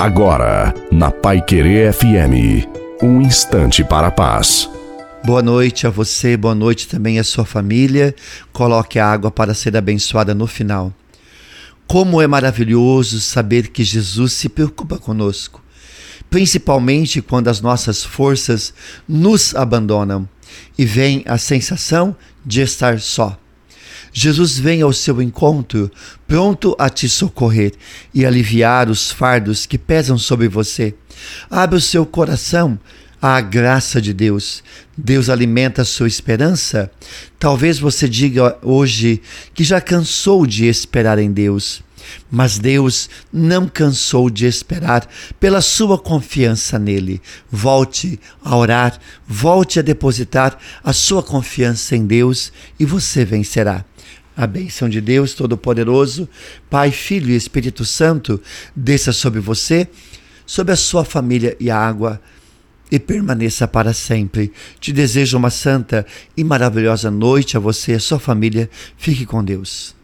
Agora, na Pai Querer FM, um instante para a paz. Boa noite a você, boa noite também à sua família. Coloque a água para ser abençoada no final. Como é maravilhoso saber que Jesus se preocupa conosco, principalmente quando as nossas forças nos abandonam e vem a sensação de estar só. Jesus vem ao seu encontro, pronto a te socorrer e aliviar os fardos que pesam sobre você. Abre o seu coração à graça de Deus. Deus alimenta a sua esperança. Talvez você diga hoje que já cansou de esperar em Deus. Mas Deus não cansou de esperar pela sua confiança nele. Volte a orar, volte a depositar a sua confiança em Deus e você vencerá. A bênção de Deus Todo-Poderoso, Pai, Filho e Espírito Santo, desça sobre você, sobre a sua família e a água e permaneça para sempre. Te desejo uma santa e maravilhosa noite a você e a sua família. Fique com Deus.